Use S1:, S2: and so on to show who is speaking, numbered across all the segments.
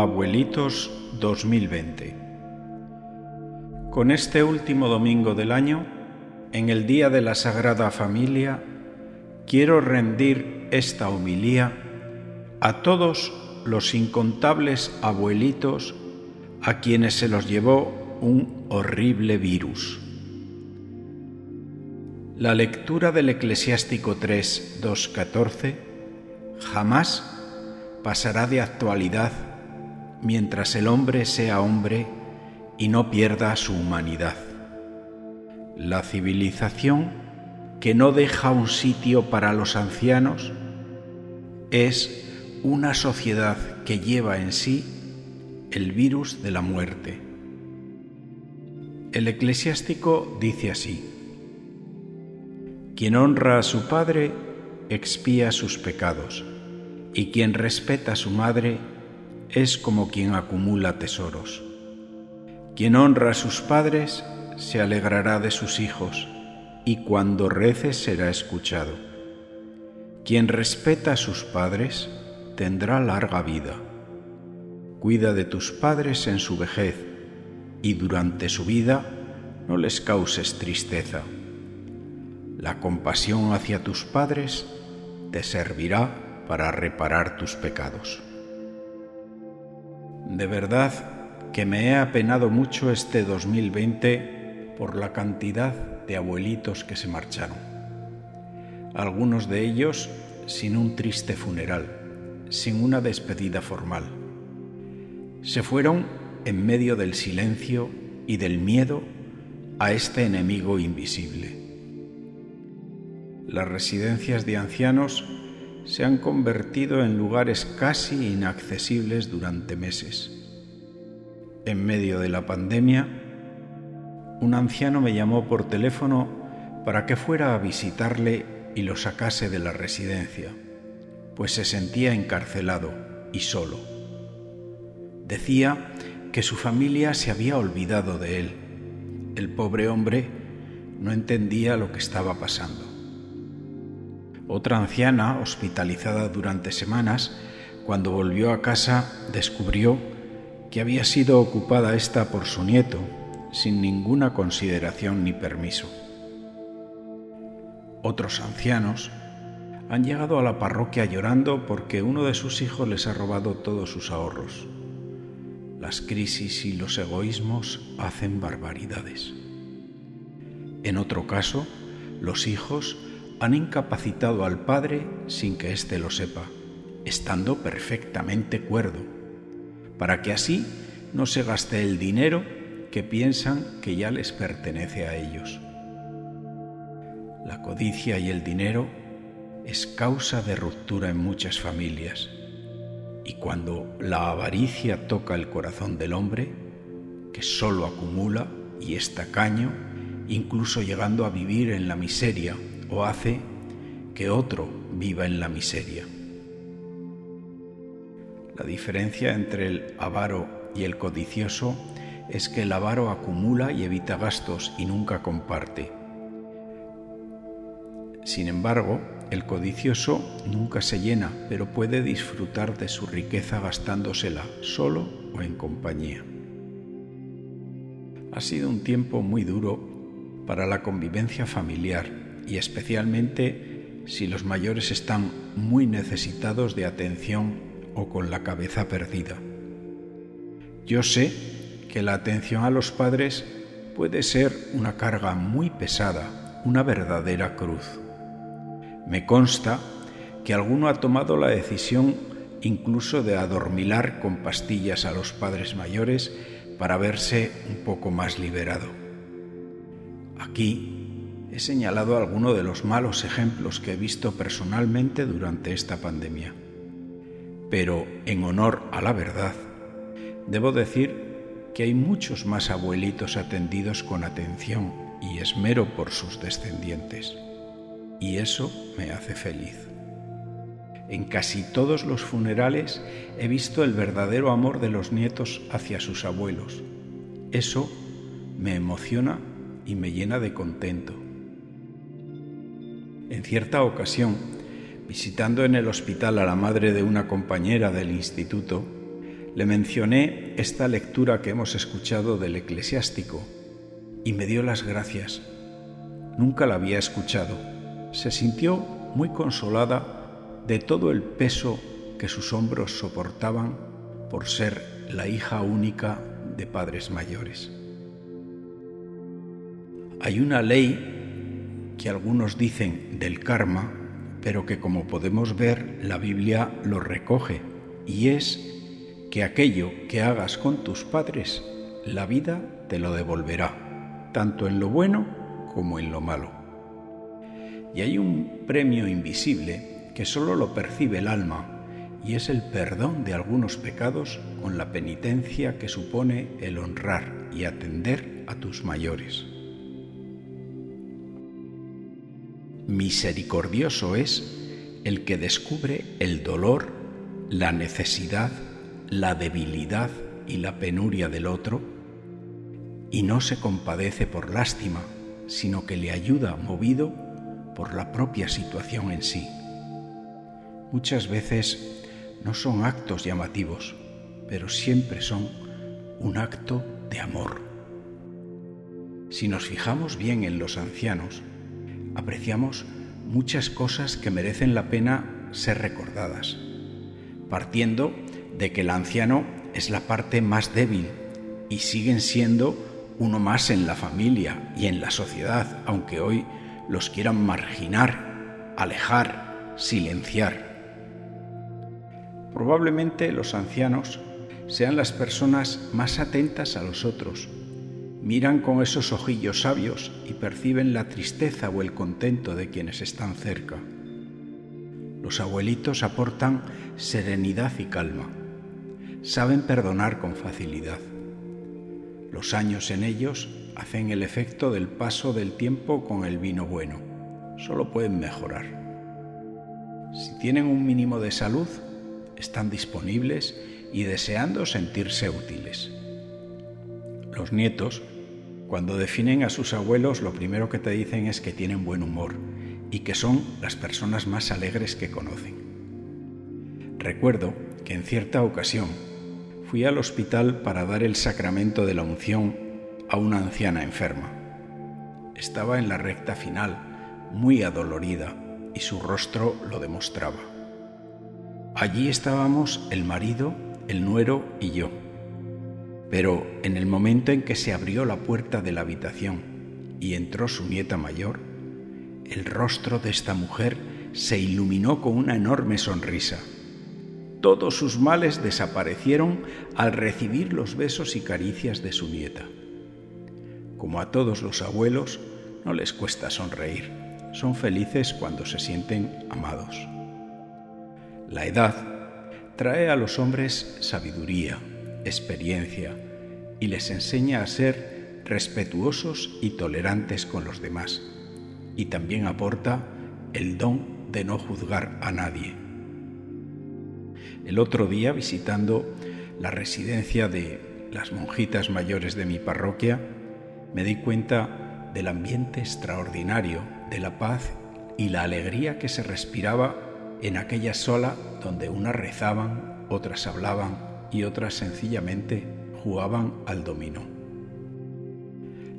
S1: Abuelitos 2020 Con este último domingo del año, en el Día de la Sagrada Familia, quiero rendir esta homilía a todos los incontables abuelitos a quienes se los llevó un horrible virus. La lectura del Eclesiástico 3, 2.14 jamás pasará de actualidad mientras el hombre sea hombre y no pierda su humanidad. La civilización que no deja un sitio para los ancianos es una sociedad que lleva en sí el virus de la muerte. El eclesiástico dice así, quien honra a su padre expía sus pecados, y quien respeta a su madre es como quien acumula tesoros. Quien honra a sus padres se alegrará de sus hijos, y cuando rece será escuchado. Quien respeta a sus padres tendrá larga vida. Cuida de tus padres en su vejez, y durante su vida no les causes tristeza. La compasión hacia tus padres te servirá para reparar tus pecados. De verdad que me he apenado mucho este 2020 por la cantidad de abuelitos que se marcharon. Algunos de ellos sin un triste funeral, sin una despedida formal. Se fueron en medio del silencio y del miedo a este enemigo invisible. Las residencias de ancianos se han convertido en lugares casi inaccesibles durante meses. En medio de la pandemia, un anciano me llamó por teléfono para que fuera a visitarle y lo sacase de la residencia, pues se sentía encarcelado y solo. Decía que su familia se había olvidado de él. El pobre hombre no entendía lo que estaba pasando. Otra anciana, hospitalizada durante semanas, cuando volvió a casa descubrió que había sido ocupada esta por su nieto, sin ninguna consideración ni permiso. Otros ancianos han llegado a la parroquia llorando porque uno de sus hijos les ha robado todos sus ahorros. Las crisis y los egoísmos hacen barbaridades. En otro caso, los hijos han incapacitado al padre sin que éste lo sepa, estando perfectamente cuerdo, para que así no se gaste el dinero que piensan que ya les pertenece a ellos. La codicia y el dinero es causa de ruptura en muchas familias, y cuando la avaricia toca el corazón del hombre, que solo acumula y es tacaño, incluso llegando a vivir en la miseria o hace que otro viva en la miseria. La diferencia entre el avaro y el codicioso es que el avaro acumula y evita gastos y nunca comparte. Sin embargo, el codicioso nunca se llena, pero puede disfrutar de su riqueza gastándosela solo o en compañía. Ha sido un tiempo muy duro para la convivencia familiar y especialmente si los mayores están muy necesitados de atención o con la cabeza perdida. Yo sé que la atención a los padres puede ser una carga muy pesada, una verdadera cruz. Me consta que alguno ha tomado la decisión incluso de adormilar con pastillas a los padres mayores para verse un poco más liberado. Aquí he señalado algunos de los malos ejemplos que he visto personalmente durante esta pandemia. Pero en honor a la verdad, debo decir que hay muchos más abuelitos atendidos con atención y esmero por sus descendientes. Y eso me hace feliz. En casi todos los funerales he visto el verdadero amor de los nietos hacia sus abuelos. Eso me emociona y me llena de contento. En cierta ocasión, visitando en el hospital a la madre de una compañera del instituto, le mencioné esta lectura que hemos escuchado del eclesiástico y me dio las gracias. Nunca la había escuchado. Se sintió muy consolada de todo el peso que sus hombros soportaban por ser la hija única de padres mayores. Hay una ley que algunos dicen del karma, pero que como podemos ver la Biblia lo recoge, y es que aquello que hagas con tus padres, la vida te lo devolverá, tanto en lo bueno como en lo malo. Y hay un premio invisible que solo lo percibe el alma, y es el perdón de algunos pecados con la penitencia que supone el honrar y atender a tus mayores. Misericordioso es el que descubre el dolor, la necesidad, la debilidad y la penuria del otro y no se compadece por lástima, sino que le ayuda movido por la propia situación en sí. Muchas veces no son actos llamativos, pero siempre son un acto de amor. Si nos fijamos bien en los ancianos, apreciamos muchas cosas que merecen la pena ser recordadas, partiendo de que el anciano es la parte más débil y siguen siendo uno más en la familia y en la sociedad, aunque hoy los quieran marginar, alejar, silenciar. Probablemente los ancianos sean las personas más atentas a los otros, miran con esos ojillos sabios y perciben la tristeza o el contento de quienes están cerca. Los abuelitos aportan serenidad y calma, saben perdonar con facilidad. Los años en ellos hacen el efecto del paso del tiempo con el vino bueno, solo pueden mejorar. Si tienen un mínimo de salud, están disponibles y deseando sentirse útiles. Los nietos, cuando definen a sus abuelos, lo primero que te dicen es que tienen buen humor y que son las personas más alegres que conocen. Recuerdo que en cierta ocasión fui al hospital para dar el sacramento de la unción a una anciana enferma. Estaba en la recta final, muy adolorida, y su rostro lo demostraba. Allí estábamos el marido, el nuero y yo. Pero en el momento en que se abrió la puerta de la habitación y entró su nieta mayor, el rostro de esta mujer se iluminó con una enorme sonrisa. Todos sus males desaparecieron al recibir los besos y caricias de su nieta. Como a todos los abuelos, no les cuesta sonreír. Son felices cuando se sienten amados. La edad trae a los hombres sabiduría, experiencia y les enseña a ser respetuosos y tolerantes con los demás. Y también aporta el don de no juzgar a nadie. El otro día, visitando la residencia de las monjitas mayores de mi parroquia, me di cuenta del ambiente extraordinario, de la paz y la alegría que se respiraba en aquella sola donde unas rezaban, otras hablaban y otras sencillamente jugaban al dominó.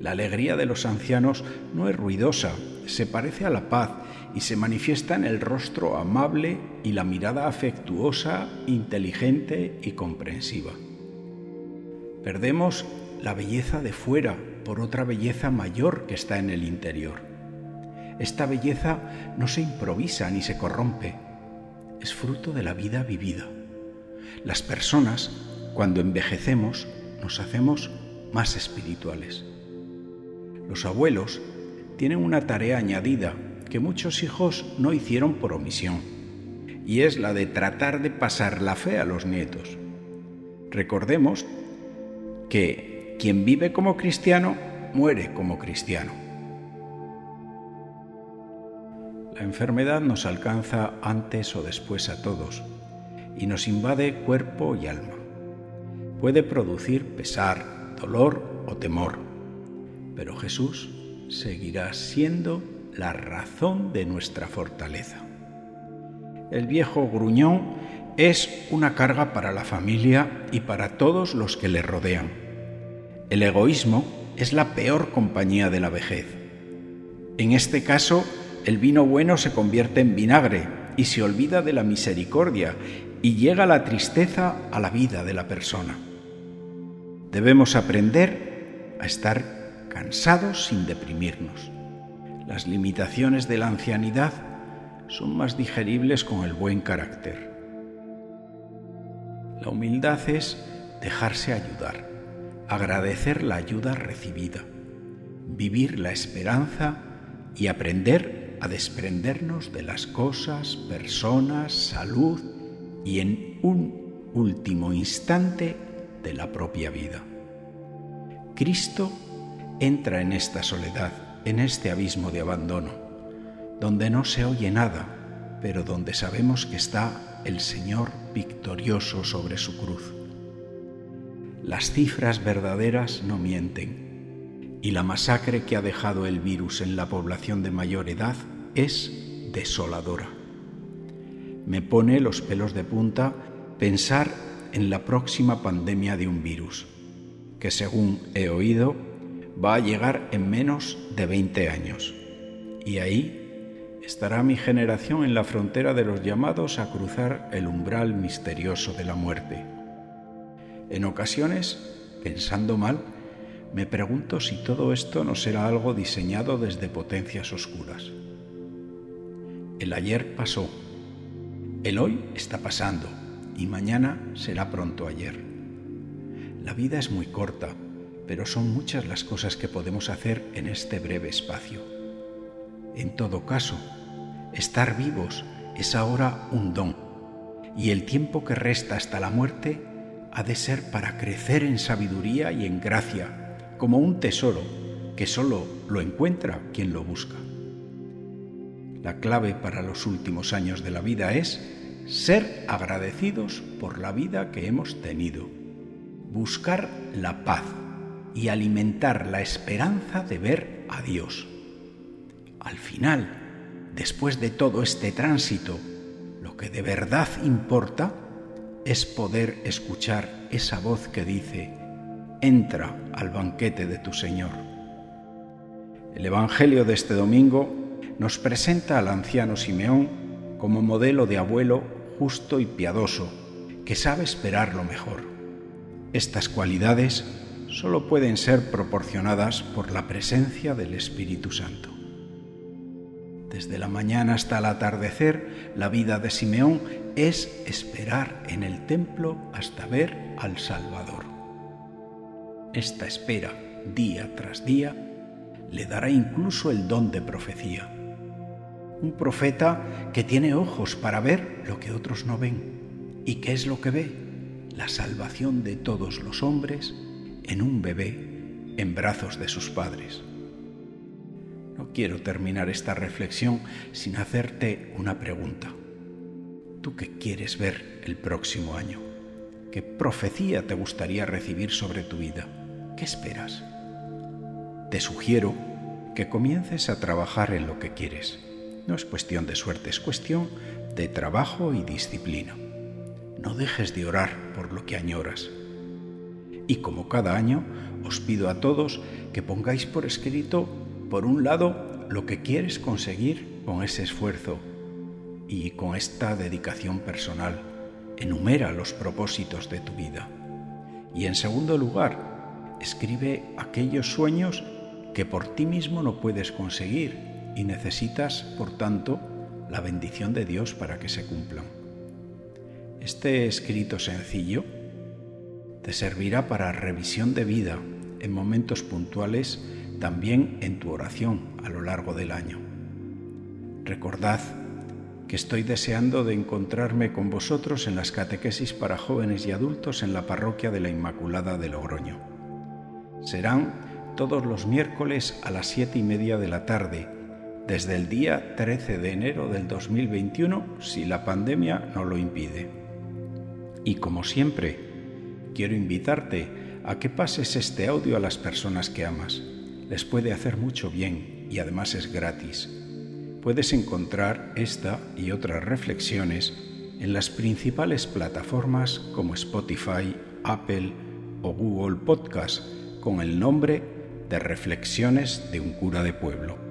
S1: La alegría de los ancianos no es ruidosa, se parece a la paz y se manifiesta en el rostro amable y la mirada afectuosa, inteligente y comprensiva. Perdemos la belleza de fuera por otra belleza mayor que está en el interior. Esta belleza no se improvisa ni se corrompe, es fruto de la vida vivida. Las personas, cuando envejecemos, nos hacemos más espirituales. Los abuelos tienen una tarea añadida que muchos hijos no hicieron por omisión, y es la de tratar de pasar la fe a los nietos. Recordemos que quien vive como cristiano muere como cristiano. La enfermedad nos alcanza antes o después a todos y nos invade cuerpo y alma. Puede producir pesar, dolor o temor, pero Jesús seguirá siendo la razón de nuestra fortaleza. El viejo gruñón es una carga para la familia y para todos los que le rodean. El egoísmo es la peor compañía de la vejez. En este caso, el vino bueno se convierte en vinagre y se olvida de la misericordia y llega la tristeza a la vida de la persona. Debemos aprender a estar cansados sin deprimirnos. Las limitaciones de la ancianidad son más digeribles con el buen carácter. La humildad es dejarse ayudar, agradecer la ayuda recibida, vivir la esperanza y aprender a desprendernos de las cosas, personas, salud y en un último instante de la propia vida. Cristo entra en esta soledad, en este abismo de abandono, donde no se oye nada, pero donde sabemos que está el Señor victorioso sobre su cruz. Las cifras verdaderas no mienten y la masacre que ha dejado el virus en la población de mayor edad es desoladora. Me pone los pelos de punta pensar en la próxima pandemia de un virus, que según he oído va a llegar en menos de 20 años. Y ahí estará mi generación en la frontera de los llamados a cruzar el umbral misterioso de la muerte. En ocasiones, pensando mal, me pregunto si todo esto no será algo diseñado desde potencias oscuras. El ayer pasó, el hoy está pasando y mañana será pronto ayer. La vida es muy corta, pero son muchas las cosas que podemos hacer en este breve espacio. En todo caso, Estar vivos es ahora un don y el tiempo que resta hasta la muerte ha de ser para crecer en sabiduría y en gracia, como un tesoro que solo lo encuentra quien lo busca. La clave para los últimos años de la vida es ser agradecidos por la vida que hemos tenido, buscar la paz y alimentar la esperanza de ver a Dios. Al final, después de todo este tránsito, lo que de verdad importa es poder escuchar esa voz que dice, entra al banquete de tu Señor. El Evangelio de este domingo nos presenta al anciano Simeón como modelo de abuelo justo y piadoso, que sabe esperar lo mejor. Estas cualidades solo pueden ser proporcionadas por la presencia del Espíritu Santo. Desde la mañana hasta el atardecer, la vida de Simeón es esperar en el templo hasta ver al Salvador. Esta espera, día tras día, le dará incluso el don de profecía. Un profeta que tiene ojos para ver lo que otros no ven. ¿Y qué es lo que ve? La salvación de todos los hombres en un bebé en brazos de sus padres. No quiero terminar esta reflexión sin hacerte una pregunta. ¿Tú qué quieres ver el próximo año? ¿Qué profecía te gustaría recibir sobre tu vida? ¿Qué esperas? Te sugiero que comiences a trabajar en lo que quieres. No es cuestión de suerte, es cuestión de trabajo y disciplina. No dejes de orar por lo que añoras. Y como cada año, os pido a todos que pongáis por escrito por un lado, lo que quieres conseguir con ese esfuerzo y con esta dedicación personal. Enumera los propósitos de tu vida. Y en segundo lugar, escribe aquellos sueños que por ti mismo no puedes conseguir y necesitas, por tanto, la bendición de Dios para que se cumplan. Este escrito sencillo te servirá para revisión de vida en momentos puntuales también en tu oración a lo largo del año. Recordad que estoy deseando de encontrarme con vosotros en las catequesis para jóvenes y adultos en la parroquia de la Inmaculada de Logroño. Serán todos los miércoles a las siete y media de la tarde, desde el día 13 de enero del 2021, si la pandemia no lo impide. Y como siempre, quiero invitarte a que pases este audio a las personas que amas les puede hacer mucho bien y además es gratis. Puedes encontrar esta y otras reflexiones en las principales plataformas como Spotify, Apple o Google Podcast con el nombre de Reflexiones de un cura de pueblo.